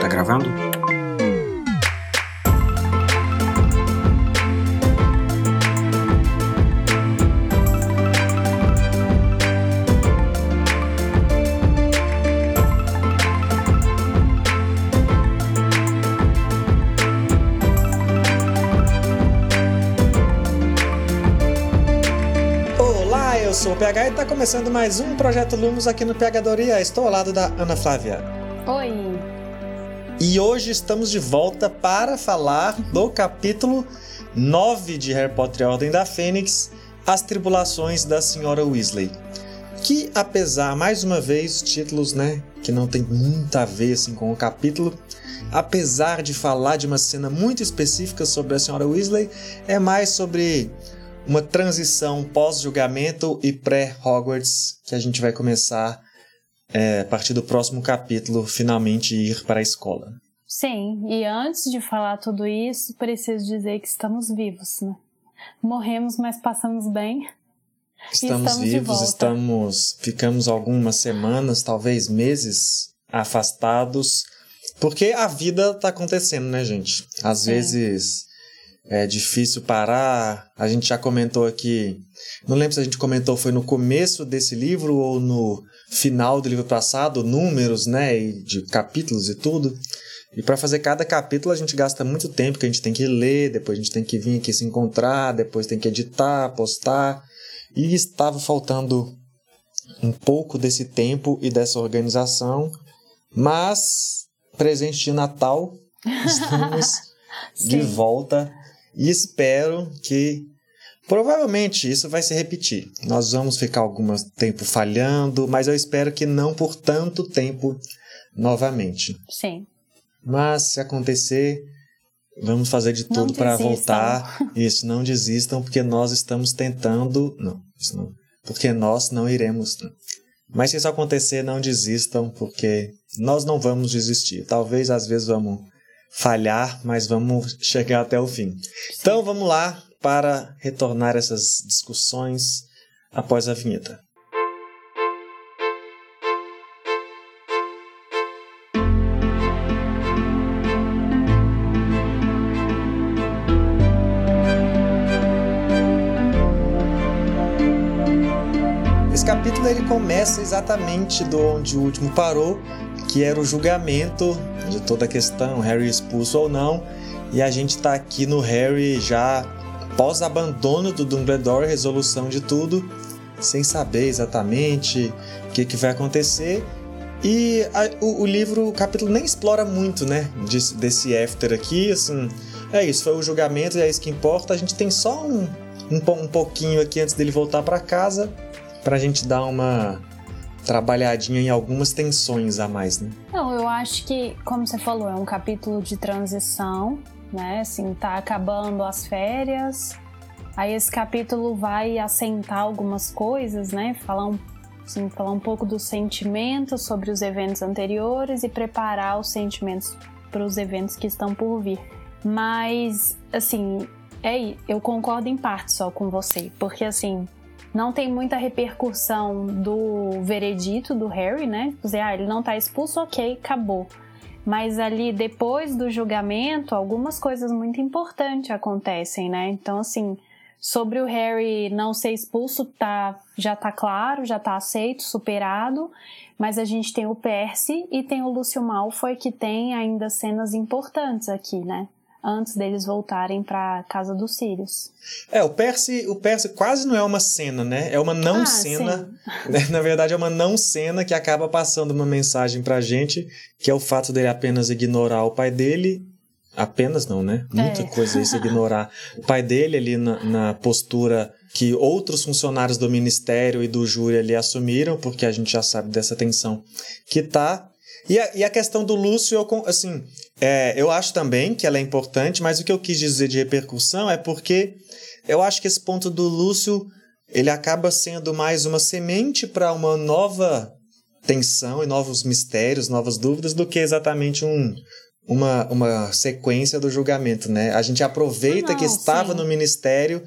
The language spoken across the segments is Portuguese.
Tá gravando? Sou o PH e está começando mais um Projeto Lumos aqui no PHdoria. Estou ao lado da Ana Flávia. Oi! E hoje estamos de volta para falar do capítulo 9 de Harry Potter e a Ordem da Fênix, As Tribulações da Senhora Weasley. Que apesar, mais uma vez, títulos, né, que não tem muito a ver assim com o capítulo, apesar de falar de uma cena muito específica sobre a Senhora Weasley, é mais sobre uma transição pós-julgamento e pré-Hogwarts que a gente vai começar é, a partir do próximo capítulo, finalmente ir para a escola. Sim, e antes de falar tudo isso, preciso dizer que estamos vivos, né? Morremos, mas passamos bem. Estamos, estamos vivos, estamos, ficamos algumas semanas, talvez meses afastados, porque a vida está acontecendo, né, gente? Às Sim. vezes é difícil parar. A gente já comentou aqui, não lembro se a gente comentou foi no começo desse livro ou no final do livro passado, números, né, e de capítulos e tudo. E para fazer cada capítulo a gente gasta muito tempo que a gente tem que ler, depois a gente tem que vir aqui se encontrar, depois tem que editar, postar. E estava faltando um pouco desse tempo e dessa organização, mas presente de Natal, estamos de volta e espero que provavelmente isso vai se repetir. Nós vamos ficar algum tempo falhando, mas eu espero que não por tanto tempo novamente. Sim. Mas se acontecer, vamos fazer de tudo para voltar. Isso, não desistam, porque nós estamos tentando. Não, isso não. Porque nós não iremos. Mas se isso acontecer, não desistam, porque nós não vamos desistir. Talvez às vezes vamos falhar, mas vamos chegar até o fim. Então vamos lá para retornar essas discussões após a vinheta. Esse capítulo ele começa exatamente do onde o último parou, que era o julgamento de toda a questão, Harry expulso ou não, e a gente tá aqui no Harry já pós abandono do Dumbledore, resolução de tudo, sem saber exatamente o que, que vai acontecer. E a- o, o livro, o capítulo nem explora muito, né, desse, desse after aqui, assim, é isso, foi o julgamento e é isso que importa. A gente tem só um, um, um pouquinho aqui antes dele voltar para casa, pra gente dar uma trabalhadinha em algumas tensões a mais, né? Não, acho que, como você falou, é um capítulo de transição, né? Assim, tá acabando as férias. Aí esse capítulo vai assentar algumas coisas, né? Falar um, assim, falar um pouco dos sentimentos sobre os eventos anteriores e preparar os sentimentos para os eventos que estão por vir. Mas, assim, é, eu concordo em parte só com você, porque assim, não tem muita repercussão do veredito do Harry, né? Dizer, ah, ele não tá expulso, ok, acabou. Mas ali, depois do julgamento, algumas coisas muito importantes acontecem, né? Então, assim, sobre o Harry não ser expulso, tá, já tá claro, já tá aceito, superado. Mas a gente tem o Percy e tem o Lúcio Malfoy, que tem ainda cenas importantes aqui, né? Antes deles voltarem pra casa dos Sirius. É, o Percy, o Percy quase não é uma cena, né? É uma não Ah, cena. Na verdade, é uma não cena que acaba passando uma mensagem pra gente, que é o fato dele apenas ignorar o pai dele. Apenas não, né? Muita É. coisa isso, ignorar o pai dele ali na, na postura que outros funcionários do ministério e do júri ali assumiram, porque a gente já sabe dessa tensão que tá. E a, e a questão do Lúcio, eu, assim, é, eu acho também que ela é importante, mas o que eu quis dizer de repercussão é porque eu acho que esse ponto do Lúcio ele acaba sendo mais uma semente para uma nova tensão e novos mistérios, novas dúvidas, do que exatamente um, uma, uma sequência do julgamento, né? A gente aproveita Ah, que não, estava sim. no ministério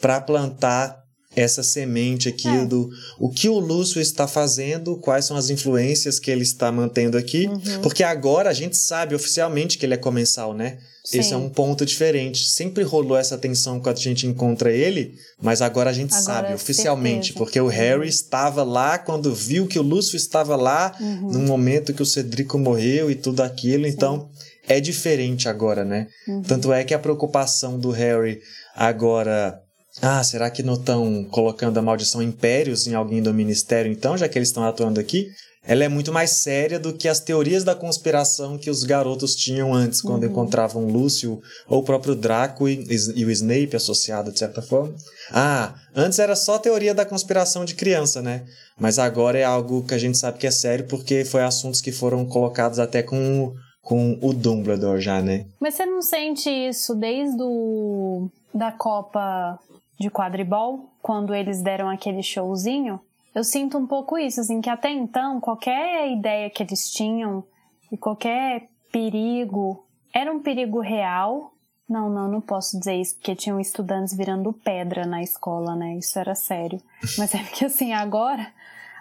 para plantar essa semente aqui É. do o que o Lúcio está fazendo, quais são as influências que ele está mantendo aqui, Uhum. porque agora a gente sabe oficialmente que ele é comensal, né? Esse é Sim. um ponto diferente. Sempre rolou essa tensão quando a gente encontra ele, mas agora a gente Agora sabe é oficialmente, certeza. porque o Harry estava lá quando viu que o Lúcio estava lá, Uhum. no momento que o Cedrico morreu e tudo aquilo, então é diferente agora, né? Uhum. Tanto é que a preocupação do Harry agora. Ah, será que não estão colocando a maldição impérios em alguém do ministério, então, já que eles estão atuando aqui? Ela é muito mais séria do que as teorias da conspiração que os garotos tinham antes, quando Uhum. encontravam Lúcio ou o próprio Draco e, e o Snape associado, de certa forma. Ah, antes era só teoria da conspiração de criança, né? Mas agora é algo que a gente sabe que é sério, porque foi assuntos que foram colocados até com, o- com o Dumbledore já, né? Mas você não sente isso desde o, da Copa de quadribol, quando eles deram aquele showzinho? Eu sinto um pouco isso, assim, que até então, qualquer ideia que eles tinham e qualquer perigo era um perigo real. Não, não, não posso dizer isso, porque tinham estudantes virando pedra na escola, né? Isso era sério. Mas é porque, assim, agora,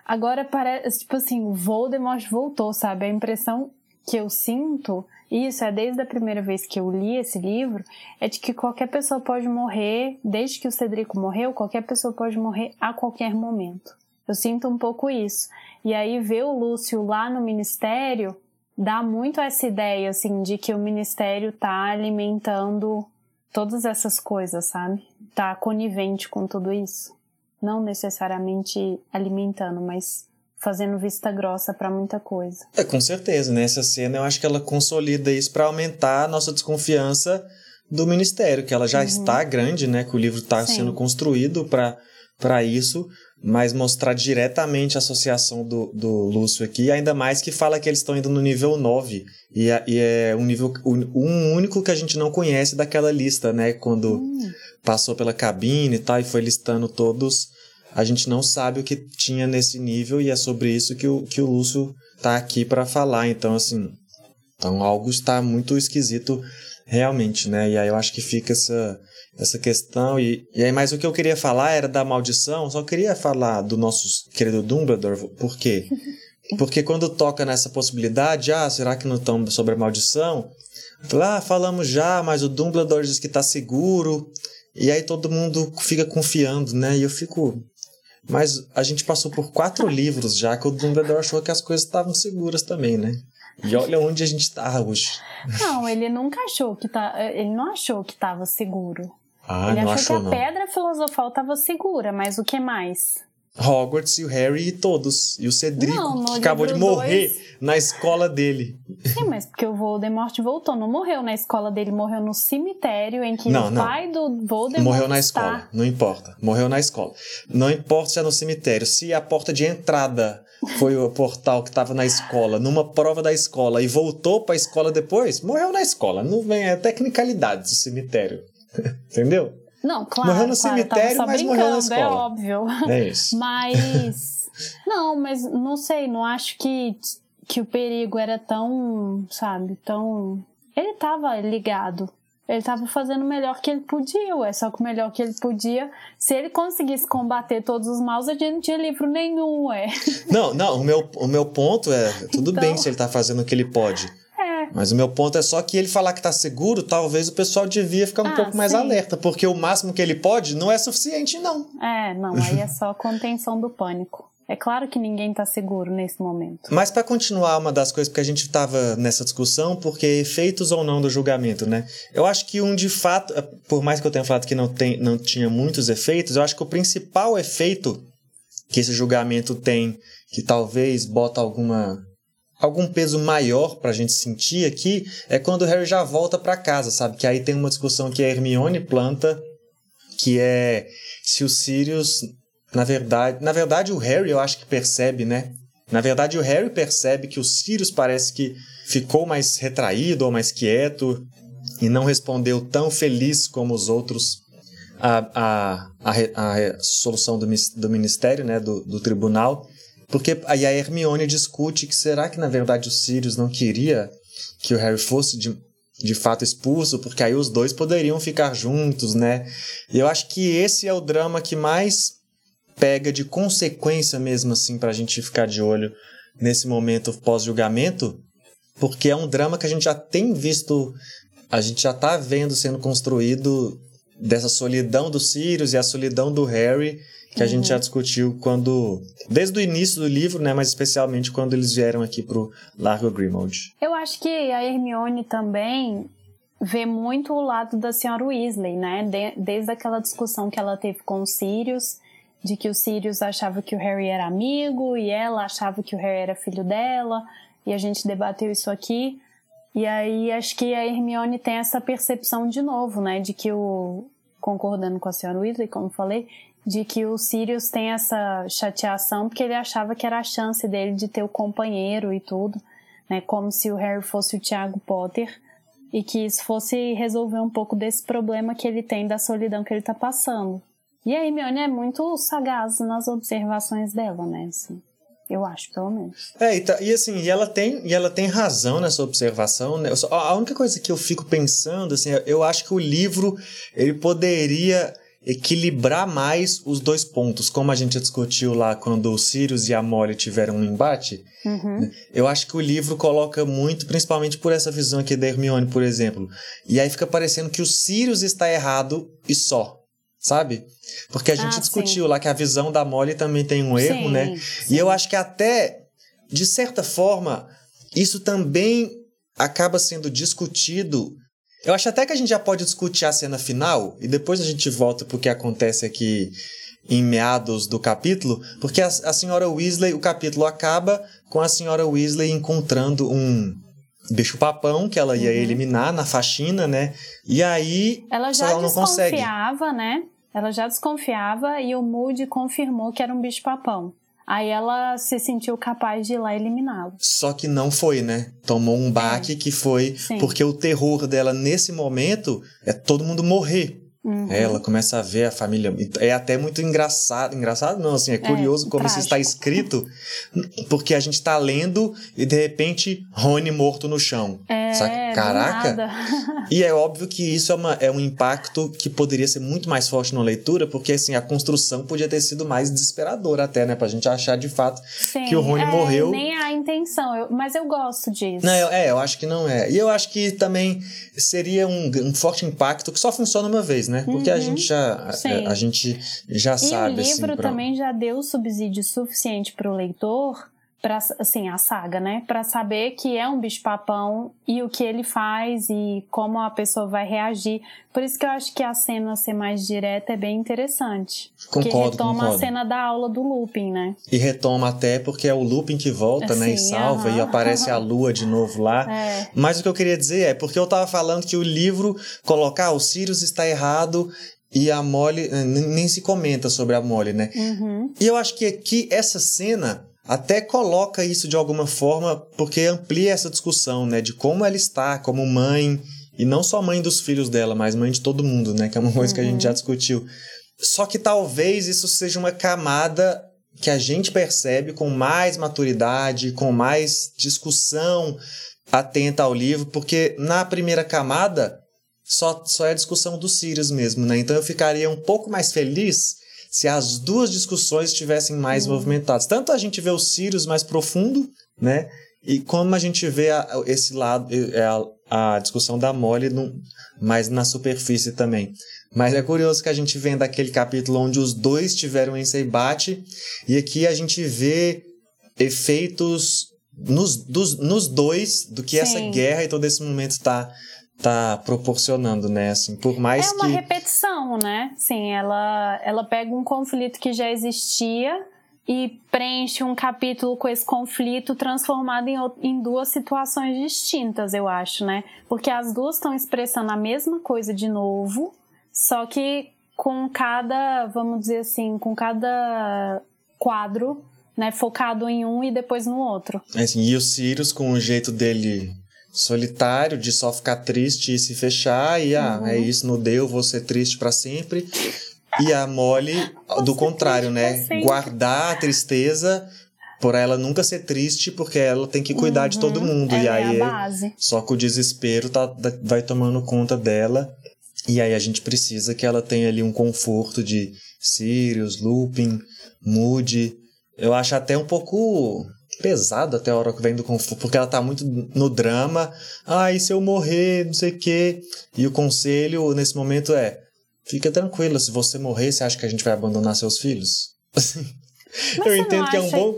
agora parece, tipo assim, o Voldemort voltou, sabe? A impressão que eu sinto, isso é desde a primeira vez que eu li esse livro, é de que qualquer pessoa pode morrer, desde que o Cedrico morreu, qualquer pessoa pode morrer a qualquer momento. Eu sinto um pouco isso. E aí ver o Lúcio lá no ministério dá muito essa ideia, assim, de que o ministério tá alimentando todas essas coisas, sabe? Tá conivente com tudo isso. Não necessariamente alimentando, mas fazendo vista grossa pra muita coisa. É, com certeza, né? Essa cena eu acho que ela consolida isso para aumentar a nossa desconfiança do ministério, que ela já está grande, né? Que o livro está Uhum. Sendo construído para isso, mas mostrar diretamente a associação do, do Lúcio aqui, ainda mais que fala que eles estão indo no nível 9, e, é- e é um nível um, único que a gente não conhece daquela lista, né? Quando Hum, passou pela cabine e tal, e foi listando todos. A gente não sabe o que tinha nesse nível, e é sobre isso que o, que o Lúcio tá aqui para falar. Então, assim, então algo está muito esquisito realmente, né? E aí eu acho que fica essa, essa questão. E, e aí, mas o que eu queria falar era da maldição, só queria falar do nosso querido Dumbledore, por quê? Porque quando toca nessa possibilidade, ah, será que não estão sobre a maldição? Fala, Ah, falamos já, mas o Dumbledore diz que tá seguro. E aí todo mundo fica confiando, né? E eu fico. Mas a gente passou por quatro livros já que o Dumbledore achou que as coisas estavam seguras também, né? E olha onde a gente tá hoje. Não, ele nunca achou que tá. Ele não achou que tava seguro. Ah, ele não achou, achou que a não. pedra filosofal tava segura, mas o que mais? Hogwarts e o Harry e todos. E o Cedrico, Não, que acabou de morrer dois- na escola dele. Sim, mas porque o Voldemort voltou, não morreu na escola dele, morreu no cemitério em que Não, o não. pai do Voldemort Morreu na está. escola, não importa. Morreu na escola. Não importa se é no cemitério, se a porta de entrada foi o portal que estava na escola, numa prova da escola e voltou para a escola depois, morreu na escola. Não vem é tecnicalidades do cemitério. Entendeu? Não, claro, Morreu no cemitério, só mas morreu na brincando, é escola. óbvio. É isso. Mas. não, mas não sei, não acho que, que o perigo era tão, sabe, tão. Ele tava ligado. Ele tava fazendo o melhor que ele podia, ué. Só que o melhor que ele podia, se ele conseguisse combater todos os maus, a gente não tinha livro nenhum, ué. Não, não, o meu, o meu ponto é, tudo Então- bem se ele tá fazendo o que ele pode. É. Mas o meu ponto é só que ele falar que tá seguro, talvez o pessoal devia ficar um Ah, pouco mais sim. alerta, porque o máximo que ele pode não é suficiente, não. É, não, aí é só contenção do pânico. É claro que ninguém tá seguro nesse momento. Mas para continuar uma das coisas porque a gente estava nessa discussão, porque efeitos ou não do julgamento, né? Eu acho que um de fato, eh, por mais que eu tenha falado que não, tem, não tinha muitos efeitos, eu acho que o principal efeito que esse julgamento tem, que talvez bota alguma algum peso maior pra gente sentir aqui, é quando o Harry já volta para casa, sabe? Que aí tem uma discussão que a Hermione planta, que é se o Sirius na verdade, na verdade o Harry eu acho que percebe, né? Na verdade o Harry percebe que o Sirius parece que ficou mais retraído ou mais quieto e não respondeu tão feliz como os outros a, a, a, a solução do, do ministério, né, do, do tribunal, porque aí a Hermione discute que será que na verdade o Sirius não queria que o Harry fosse de, de fato expulso, porque aí os dois poderiam ficar juntos, né? E eu acho que esse é o drama que mais pega de consequência mesmo assim pra gente ficar de olho nesse momento pós-julgamento, porque é um drama que a gente já tem visto, a gente já tá vendo sendo construído dessa solidão do Sirius e a solidão do Harry, que a gente já discutiu quando desde o início do livro, né, mas especialmente quando eles vieram aqui pro Largo Grimald. Eu acho que a Hermione também vê muito o lado da senhora Weasley, né? De- desde aquela discussão que ela teve com o Sirius, de que o Sirius achava que o Harry era amigo e ela achava que o Harry era filho dela, e a gente debateu isso aqui. E aí acho que a Hermione tem essa percepção de novo, né? De que o. Concordando com a senhora Weasley, como falei, de que o Sirius tem essa chateação porque ele achava que era a chance dele de ter o companheiro e tudo, né? Como se o Harry fosse o Tiago Potter e que isso fosse resolver um pouco desse problema que ele tem da solidão que ele tá passando. E a Hermione é muito sagaz nas observações dela, né? Assim, eu acho, pelo menos. É, e, tá- e assim, e ela tem, e ela tem razão nessa observação, né? Só- a única coisa que eu fico pensando, assim, eu acho que o livro ele poderia equilibrar mais os dois pontos, como a gente discutiu lá quando o Sirius e a Molly tiveram um embate. Uhum. Eu acho que o livro coloca muito, principalmente por essa visão aqui da Hermione, por exemplo. E aí fica parecendo que o Sirius está errado e só. Sabe? Porque a gente Ah, discutiu lá que a visão da Molly também tem um erro, Sim, né? sim. E eu acho que até, de certa forma, isso também acaba sendo discutido. Eu acho até que a gente já pode discutir a cena final e depois a gente volta pro que acontece aqui em meados do capítulo, porque a, a senhora Weasley, o capítulo acaba com a senhora Weasley encontrando um bicho-papão que ela ia eliminar na faxina, né? E aí Ela já ela não consegue. desconfiava, né? Ela já desconfiava e o Moody confirmou que era um bicho-papão. Aí ela se sentiu capaz de ir lá eliminá-lo. Só que não foi, né? Tomou um baque que foi Sim. porque o terror dela nesse momento é todo mundo morrer. Uhum. Ela começa a ver a família. É até muito engraçado. Engraçado não, assim, é curioso como isso está trágico. escrito, porque a gente tá lendo e de repente Rony morto no chão. É, Saca? Caraca! E é óbvio que isso é, uma, é um impacto que poderia ser muito mais forte na leitura, porque assim, a construção podia ter sido mais desesperadora até, né? Pra gente achar de fato Sim, que o Rony é, morreu. Nem a intenção, eu- mas eu gosto disso. Não, eu- é, eu acho que não é. E eu acho que também seria um, um forte impacto que só funciona uma vez, né? Porque a Uhum. gente já a, a gente já E sabe o livro assim, pra- também já deu subsídio suficiente para o leitor, para assim, a saga, né? Para saber que é um bicho-papão e o que ele faz e como a pessoa vai reagir. Por isso que eu acho que a cena ser mais direta é bem interessante. Concordo, retoma concordo. a cena da aula do Lupin, né? E retoma até porque é o Lupin que volta, né? E Sim, salva e aham. aparece a lua de novo lá. É. Mas o que eu queria dizer é porque eu tava falando que o livro colocar ah, o Sirius está errado e a Molly eh, nem nem se comenta sobre a Molly, né? Uhum. E eu acho que aqui essa cena até coloca isso de alguma forma, porque amplia essa discussão, né? De como ela está como mãe, e não só mãe dos filhos dela, mas mãe de todo mundo, né? Que é uma coisa que a gente já discutiu. Só que talvez isso seja uma camada que a gente percebe com mais maturidade, com mais discussão atenta ao livro, porque na primeira camada só, só é a discussão dos Sirius mesmo, né? Então eu ficaria um pouco mais feliz se as duas discussões estivessem mais movimentadas. Tanto a gente vê o Sirius mais profundo, né? E como a gente vê a- esse lado, é a, a discussão da Molly no, mais na superfície também. Mas é curioso que a gente vem daquele capítulo onde os dois tiveram esse embate, e aqui a gente vê efeitos nos, dos, nos dois do que essa Sim. guerra e todo esse momento está tá proporcionando, né? Assim, por mais É uma que repetição, né? Sim, ela, ela pega um conflito que já existia e preenche um capítulo com esse conflito transformado em, em duas situações distintas, eu acho, né? Porque as duas estão expressando a mesma coisa de novo, só que com cada, vamos dizer assim, com cada quadro, né, focado em um e depois no outro. Assim, e o Sirius, com o jeito dele solitário, de só ficar triste e se fechar, e ah, Uhum. é isso, não deu, vou ser triste pra sempre. E a Molly, do contrário, né? Guardar a tristeza por ela nunca ser triste, porque ela tem que cuidar de todo mundo. Ela e aí, é só que o desespero tá, vai tomando conta dela. E aí a gente precisa que ela tenha ali um conforto de Sirius, Lupin, mude. Eu acho até um pouco pesado até a hora que vem do Kung Fu, porque ela tá muito no drama. Ah, e se eu morrer, não sei o quê. E o conselho nesse momento é: fica tranquila, se você morrer, você acha que a gente vai abandonar seus filhos? Assim. Mas eu entendo que é um bom.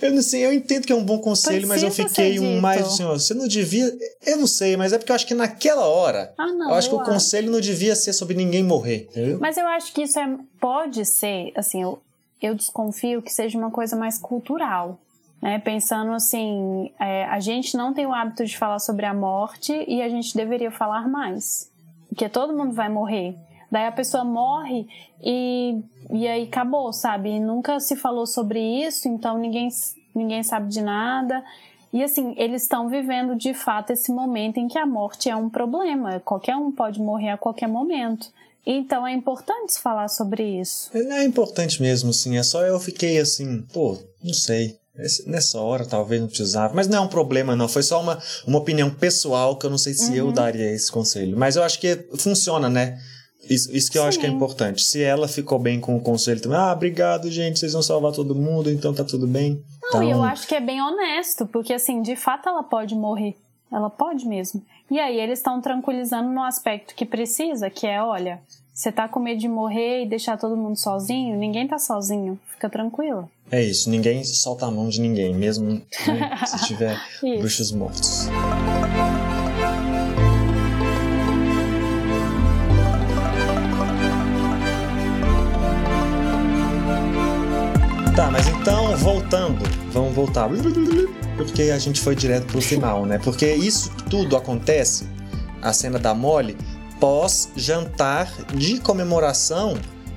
Eu não sei, eu entendo que é um bom conselho, mas eu fiquei um mais assim, ó, você não devia. Eu não sei, mas é porque eu acho que naquela hora. Ah, não. eu acho que o acho. conselho não devia ser sobre ninguém morrer, entendeu? Mas eu acho que isso é, pode ser, assim, eu, eu desconfio que seja uma coisa mais cultural. Né? Pensando assim, é, a gente não tem o hábito de falar sobre a morte e a gente deveria falar mais. Porque todo mundo vai morrer. Daí a pessoa morre e, e aí acabou, sabe? E nunca se falou sobre isso, então ninguém, ninguém sabe de nada. E assim, eles estão vivendo de fato esse momento em que a morte é um problema. Qualquer um pode morrer a qualquer momento. Então é importante falar sobre isso. É importante mesmo, assim. É só eu fiquei assim, pô, não sei. Nessa hora talvez não precisava. Mas não é um problema, não. Foi só uma, uma opinião pessoal que eu não sei se eu daria esse conselho. Mas eu acho que funciona, né? Isso, isso que eu acho que é Sim. importante. Se ela ficou bem com o conselho também, ah, obrigado, gente, vocês vão salvar todo mundo, então tá tudo bem. Não, então, e eu acho que é bem honesto, porque assim, de fato ela pode morrer. Ela pode mesmo. E aí eles estão tranquilizando no aspecto que precisa, que é, olha, você tá com medo de morrer e deixar todo mundo sozinho? Ninguém tá sozinho. Fica tranquila. É isso, ninguém solta a mão de ninguém, mesmo se tiver bruxos mortos. Tá, mas então, voltando, vamos voltar. Porque a gente foi direto pro final, né? Porque isso tudo acontece, a cena da Molly, pós-jantar de comemoração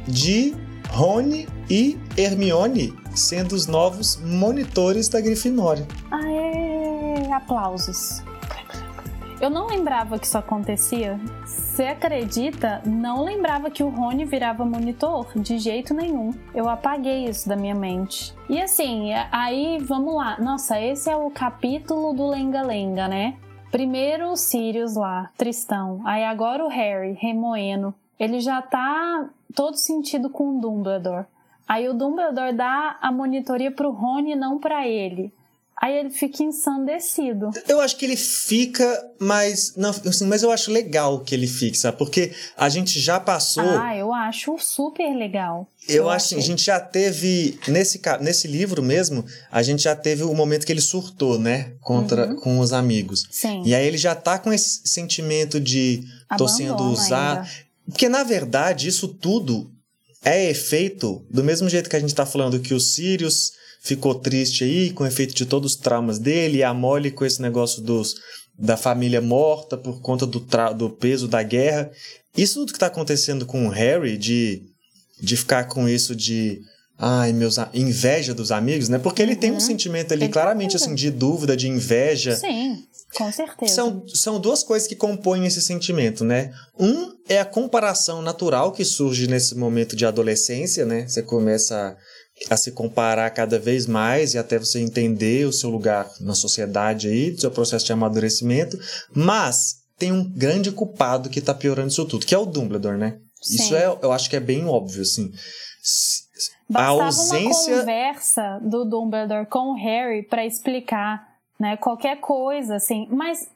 de Rony e Hermione sendo os novos monitores da Grifinória. Aê! Aplausos. Eu não lembrava que isso acontecia. Você acredita? Não lembrava que o Rony virava monitor de jeito nenhum. Eu apaguei isso da minha mente. E assim, aí vamos lá. Nossa, esse é o capítulo do Lenga-Lenga, né? Primeiro o Sirius lá, Tristão. Aí agora o Harry, remoendo. Ele já tá todo sentido com o Dumbledore. Aí o Dumbledore dá a monitoria pro Rony não pra ele. Aí ele fica ensandecido. Eu acho que ele fica, mas não, assim, mas eu acho legal que ele fique, sabe? Porque a gente já passou. Ah, eu acho super legal. Eu acho assim, a gente já teve nesse nesse livro mesmo, a gente já teve o momento que ele surtou, né, contra com os amigos. Sim. E aí ele já tá com esse sentimento de tô sendo usado, porque na verdade isso tudo é efeito do mesmo jeito que a gente tá falando que o Sirius ficou triste aí com o efeito de todos os traumas dele e a Molly com esse negócio dos da família morta por conta do, tra- do peso da guerra. Isso tudo que tá acontecendo com o Harry de de ficar com isso de ai meus inveja dos amigos, né? Porque ele tem um sentimento ali Ele claramente tem. assim de dúvida, de inveja. Sim, com certeza. São, são duas coisas que compõem esse sentimento, né? Um é a comparação natural que surge nesse momento de adolescência, né? Você começa a, a se comparar cada vez mais e até você entender o seu lugar na sociedade aí, do seu processo de amadurecimento. Mas tem um grande culpado que tá piorando isso tudo, que é o Dumbledore, né? Isso Sim. é, eu acho que é bem óbvio, assim. Se- A Bastava ausência. uma conversa do Dumbledore com o Harry pra explicar, né, qualquer coisa, assim. Mas,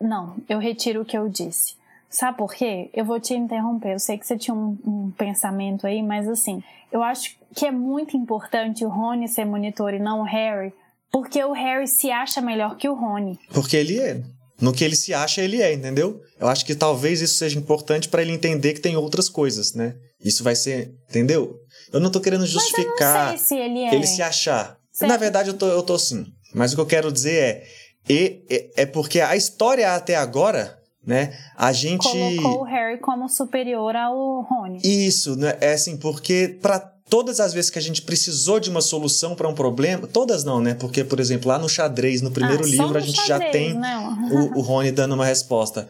não, eu retiro o que eu disse. Sabe por quê? Eu vou te interromper. Eu sei que você tinha um, um pensamento aí, mas assim, eu acho que é muito importante o Rony ser monitor e não o Harry, porque o Harry se acha melhor que o Rony. Porque ele é. No que ele se acha, ele é, entendeu? Eu acho que talvez isso seja importante pra ele entender que tem outras coisas, né? Isso vai ser. Entendeu? Eu não tô querendo Mas eu justificar não sei se ele é. ele se achar. Certo. Na verdade, eu tô, eu tô sim. Mas o que eu quero dizer é. e- É porque a história até agora, né? A gente. Colocou o Harry como superior ao Rony. Isso, né? É assim, porque para todas as vezes que a gente precisou de uma solução para um problema, todas não, né? Porque, por exemplo, lá no xadrez, no primeiro Ah, livro, a gente xadrez, já tem o, o Rony dando uma resposta.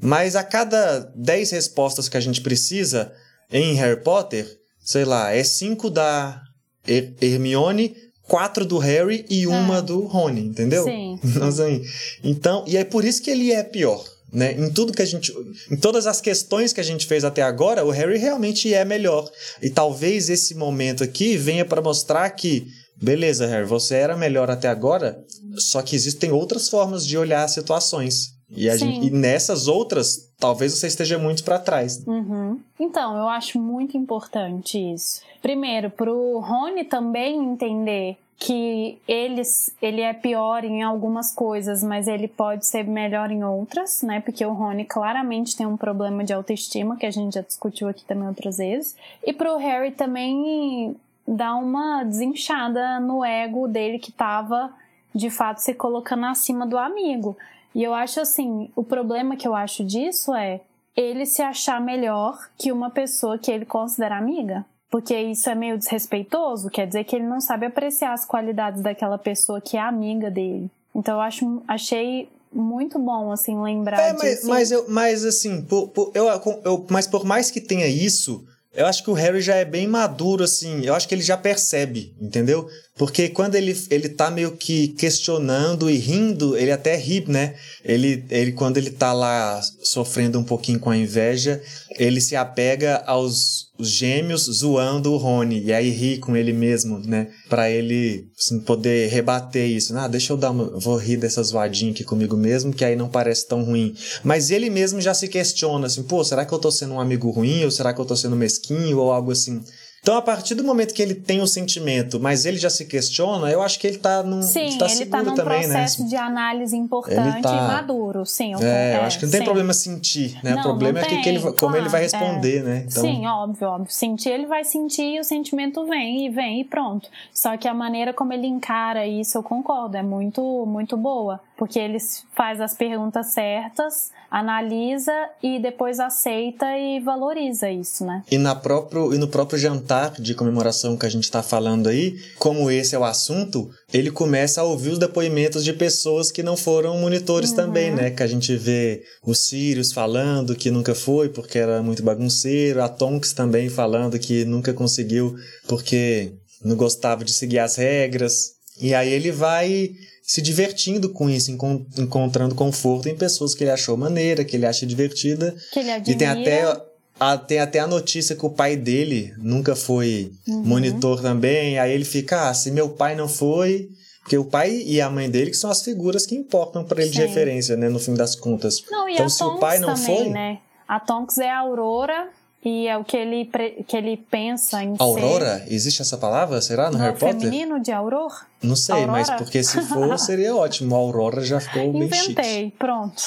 Mas a cada 10 respostas que a gente precisa em Harry Potter, sei lá, é 5 da Her- Hermione, 4 do Harry e uma Ah. do Rony, entendeu? Sim. Então, e é por isso que ele é pior. Né? Em tudo que a gente. Em todas as questões que a gente fez até agora, o Harry realmente é melhor. E talvez esse momento aqui venha para mostrar que. Beleza, Harry, você era melhor até agora, só que existem outras formas de olhar as situações. E, gente, e nessas outras, talvez você esteja muito para trás. Uhum. Então, eu acho muito importante isso. Primeiro, pro Rony também entender que ele, ele é pior em algumas coisas, mas ele pode ser melhor em outras, né? Porque o Rony claramente tem um problema de autoestima, que a gente já discutiu aqui também outras vezes. E pro Harry também dá uma desinchada no ego dele que tava, de fato, se colocando acima do amigo. E eu acho assim, o problema que eu acho disso é ele se achar melhor que uma pessoa que ele considera amiga porque isso é meio desrespeitoso, quer dizer que ele não sabe apreciar as qualidades daquela pessoa que é amiga dele. Então eu acho, achei muito bom, assim, lembrar é, mas, disso. Mas, eu, mas assim, por, por, eu, eu, mas por mais que tenha isso, eu acho que o Harry já é bem maduro, assim. Eu acho que ele já percebe, entendeu? Porque quando ele, ele tá meio que questionando e rindo, ele até ri, né? Ele, ele, quando ele tá lá sofrendo um pouquinho com a inveja, ele se apega aos os gêmeos zoando o Rony. E aí ri com ele mesmo, né? Pra ele assim, poder rebater isso. Ah, deixa eu dar uma. Vou rir dessa zoadinha aqui comigo mesmo, que aí não parece tão ruim. Mas ele mesmo já se questiona assim: pô, será que eu tô sendo um amigo ruim? Ou será que eu tô sendo mesquinho? Ou algo assim. Então, a partir do momento que ele tem o sentimento, mas ele já se questiona, eu acho que ele está num Sim, tá ele está num também, né? processo né? de análise importante tá... e maduro, sim. Eu, é, eu acho que não tem sim. problema sentir, né? Não, o problema é que, que ele, como claro, ele vai responder, é. né? Então... Sim, óbvio, óbvio. Sentir, ele vai sentir e o sentimento vem e vem e pronto. Só que a maneira como ele encara isso, eu concordo, é muito, muito boa. Porque ele faz as perguntas certas, analisa e depois aceita e valoriza isso, né? E, na próprio, e no próprio jantar de comemoração que a gente está falando aí, como esse é o assunto, ele começa a ouvir os depoimentos de pessoas que não foram monitores uhum. também, né? Que a gente vê o Sirius falando que nunca foi porque era muito bagunceiro, a Tonks também falando que nunca conseguiu porque não gostava de seguir as regras. E aí ele vai se divertindo com isso, encontrando conforto em pessoas que ele achou maneira, que ele acha divertida. Que ele admira. E tem até, a, tem até a notícia que o pai dele nunca foi uhum. monitor também. Aí ele fica, ah, se meu pai não foi. Porque o pai e a mãe dele que são as figuras que importam para ele Sim. de referência, né? No fim das contas. Não, então, se o pai não também, foi. Né? A Tonks é a Aurora e é o que ele, que ele pensa em Aurora? ser. Existe essa palavra, será, no, no Harry Potter? feminino de Aurora? Não sei, Aurora? mas porque se for, seria ótimo. A Aurora já ficou bem chique. Inventei, pronto.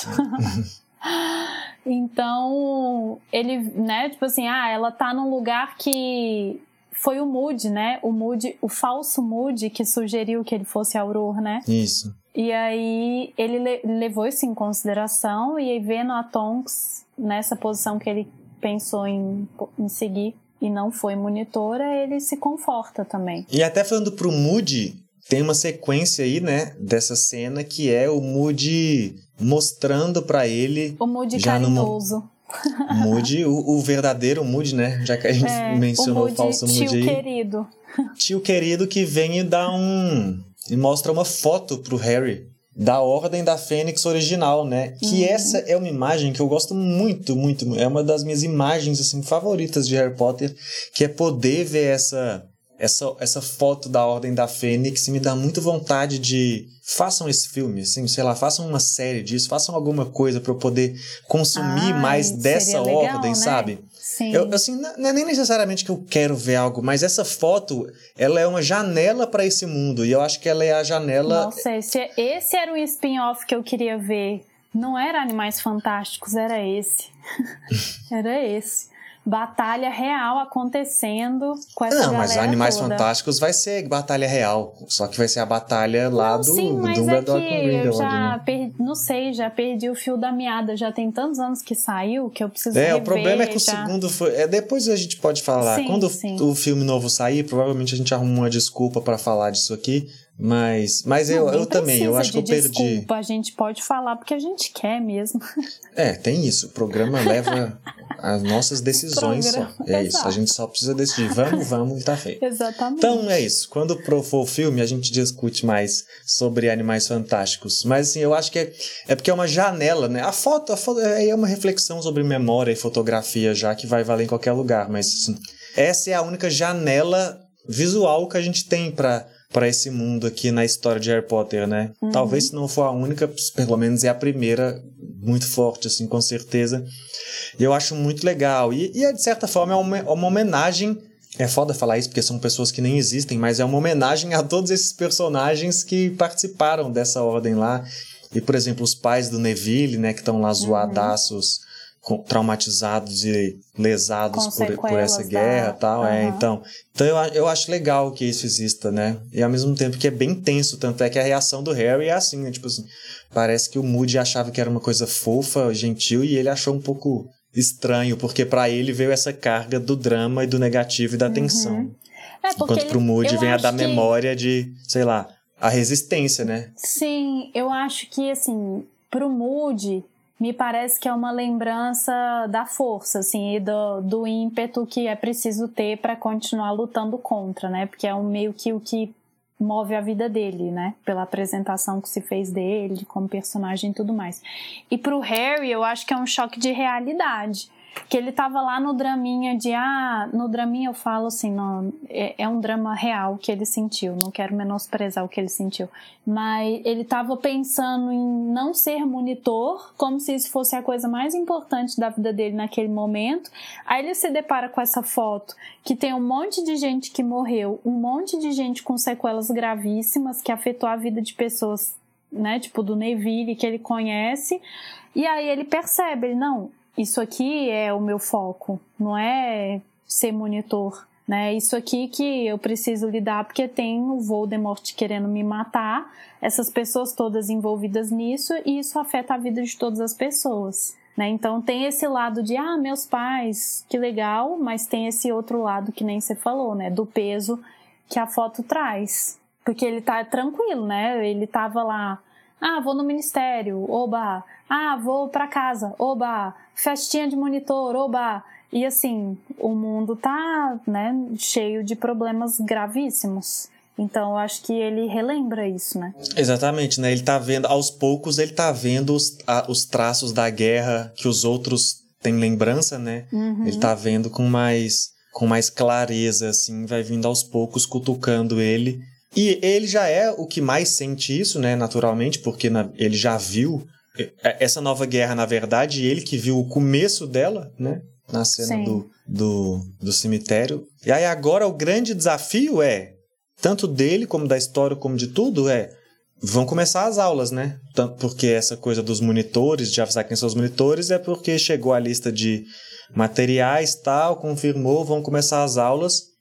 então, ele, né, tipo assim, ah, ela tá num lugar que foi o Moody, né? O Moody, o falso Moody que sugeriu que ele fosse Aurora, né? Isso. E aí ele levou isso em consideração e aí vendo a Tonks nessa posição que ele pensou em, em seguir e não foi monitora, ele se conforta também. E até falando pro Moody, tem uma sequência aí, né, dessa cena que é o Moody mostrando para ele. O Moody já carinhoso. No... Moody, o, o, verdadeiro Moody, né? Já que a gente é, mencionou o, Moody, o falso Moody tio aí. querido. Tio querido que vem e dá um. e mostra uma foto pro Harry da Ordem da Fênix original, né? Que uhum. essa é uma imagem que eu gosto muito, muito, é uma das minhas imagens assim favoritas de Harry Potter, que é poder ver essa essa, essa foto da Ordem da Fênix me dá muito vontade de façam esse filme, assim, sei lá, façam uma série disso, façam alguma coisa para eu poder consumir Ai, mais dessa legal, ordem, né? sabe? Sim. Eu, assim, não é nem necessariamente que eu quero ver algo, mas essa foto, ela é uma janela para esse mundo. E eu acho que ela é a janela. Não sei, se esse era um spin-off que eu queria ver. Não era Animais Fantásticos, era esse. era esse batalha real acontecendo com essa Não, mas Animais toda. Fantásticos vai ser batalha real. Só que vai ser a batalha lá não, do sim, mas Dumbledore é Grindelwald. Eu já né? perdi, não sei, já perdi o fio da meada. Já tem tantos anos que saiu que eu preciso É, rever, o problema é que já... o segundo foi... É, depois a gente pode falar. Sim, Quando sim. o filme novo sair, provavelmente a gente arruma uma desculpa para falar disso aqui. Mas, mas eu, eu também, eu acho que eu perdi. Desculpa, a gente pode falar porque a gente quer mesmo. É, tem isso. O programa leva as nossas decisões só. É isso. A gente só precisa decidir. Vamos, vamos e tá feito. Exatamente. Então é isso. Quando for o filme, a gente discute mais sobre animais fantásticos. Mas assim, eu acho que é, é porque é uma janela, né? A foto, a foto é uma reflexão sobre memória e fotografia já que vai valer em qualquer lugar. Mas assim, essa é a única janela visual que a gente tem para para esse mundo aqui na história de Harry Potter, né? Uhum. Talvez se não for a única, pelo menos é a primeira muito forte, assim, com certeza. E eu acho muito legal. E, e de certa forma, é uma, uma homenagem. É foda falar isso porque são pessoas que nem existem, mas é uma homenagem a todos esses personagens que participaram dessa ordem lá. E, por exemplo, os pais do Neville, né, que estão lá uhum. Traumatizados e lesados por, por essa guerra e tal. Uhum. É, então, então eu, eu acho legal que isso exista, né? E ao mesmo tempo que é bem tenso, tanto é que a reação do Harry é assim, né? Tipo assim, parece que o Moody achava que era uma coisa fofa, gentil, e ele achou um pouco estranho, porque para ele veio essa carga do drama e do negativo e da uhum. tensão. É, Enquanto pro Moody vem a da que... memória de, sei lá, a resistência, né? Sim, eu acho que assim, pro Moody me parece que é uma lembrança da força, assim, e do, do ímpeto que é preciso ter para continuar lutando contra, né? Porque é um meio que o que move a vida dele, né? Pela apresentação que se fez dele como personagem e tudo mais. E pro Harry, eu acho que é um choque de realidade que ele tava lá no draminha de ah, no draminha eu falo assim, não, é, é, um drama real que ele sentiu, não quero menosprezar o que ele sentiu, mas ele tava pensando em não ser monitor, como se isso fosse a coisa mais importante da vida dele naquele momento. Aí ele se depara com essa foto que tem um monte de gente que morreu, um monte de gente com sequelas gravíssimas que afetou a vida de pessoas, né, tipo do Neville que ele conhece. E aí ele percebe, ele não, isso aqui é o meu foco, não é ser monitor. Né? Isso aqui que eu preciso lidar porque tem o Voldemort querendo me matar, essas pessoas todas envolvidas nisso e isso afeta a vida de todas as pessoas. Né? Então tem esse lado de ah, meus pais, que legal, mas tem esse outro lado que nem você falou, né? Do peso que a foto traz. Porque ele tá tranquilo, né? Ele tava lá ah, vou no ministério, oba. Ah, vou para casa, oba. Festinha de monitor, oba. E assim, o mundo tá, né, cheio de problemas gravíssimos. Então, eu acho que ele relembra isso, né? Exatamente, né? Ele tá vendo, aos poucos, ele tá vendo os, a, os traços da guerra que os outros têm lembrança, né? Uhum. Ele tá vendo com mais, com mais clareza, assim, vai vindo aos poucos, cutucando ele. E ele já é o que mais sente isso, né, naturalmente, porque na, ele já viu é, essa nova guerra, na verdade, ele que viu o começo dela, né, na cena do, do, do cemitério. E aí agora o grande desafio é, tanto dele como da história, como de tudo, é vão começar as aulas, né? Tanto porque essa coisa dos monitores, de avisar quem são os monitores, é porque chegou a lista de materiais, tal, confirmou, vão começar as aulas.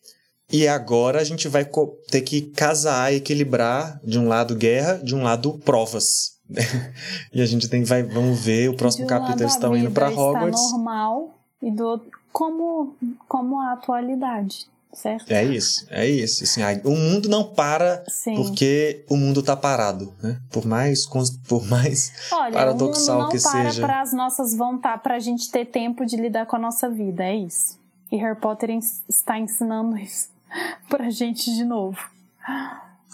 E agora a gente vai ter que casar, equilibrar de um lado guerra, de um lado provas. e a gente tem vai vamos ver o próximo capítulo eles estão indo para Hogwarts. normal e do como como a atualidade, certo? É isso, é isso. Assim, o mundo não para Sim. porque o mundo tá parado, né? Por mais por mais Olha, paradoxal que seja. O mundo não para para as nossas vontades, para a gente ter tempo de lidar com a nossa vida, é isso. E Harry Potter está ensinando isso. pra gente de novo.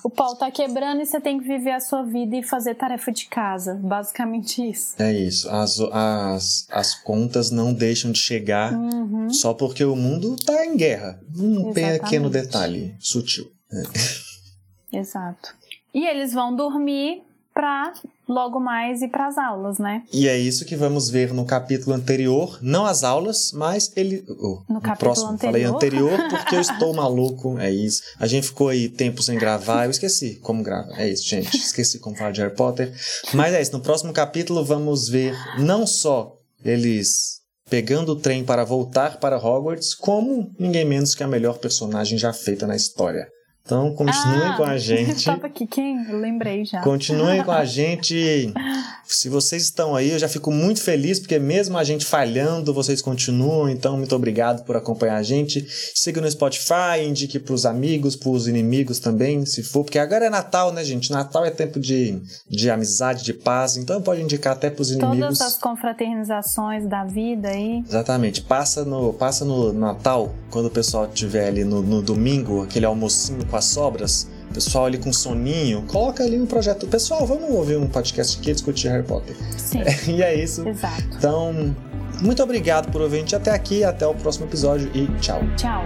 O pau tá quebrando e você tem que viver a sua vida e fazer tarefa de casa. Basicamente isso. É isso. As, as, as contas não deixam de chegar uhum. só porque o mundo tá em guerra. Um Exatamente. pequeno detalhe sutil. É. Exato. E eles vão dormir para logo mais ir para as aulas, né? E é isso que vamos ver no capítulo anterior, não as aulas, mas ele oh, no, no capítulo próximo. Anterior? Falei anterior porque eu estou maluco, é isso. A gente ficou aí tempo sem gravar, eu esqueci como grava. É isso, gente. Esqueci como falar de Harry Potter. Mas é isso, no próximo capítulo vamos ver não só eles pegando o trem para voltar para Hogwarts, como ninguém menos que a melhor personagem já feita na história. Então continuem ah, com a gente. Tava aqui quem? Eu lembrei já. Continuem com a gente. Se vocês estão aí, eu já fico muito feliz, porque mesmo a gente falhando, vocês continuam. Então, muito obrigado por acompanhar a gente. Siga no Spotify, indique pros amigos, pros inimigos também, se for. Porque agora é Natal, né, gente? Natal é tempo de, de amizade, de paz. Então pode indicar até pros inimigos. Todas as confraternizações da vida aí. Exatamente. Passa no, passa no Natal, quando o pessoal estiver ali no, no domingo, aquele almocinho com as sobras, pessoal ali com soninho, coloca ali um projeto. Pessoal, vamos ouvir um podcast aqui discutir Harry Potter. Sim. É, e é isso. Exato. Então, muito obrigado por ouvir a gente até aqui, até o próximo episódio e tchau. Tchau.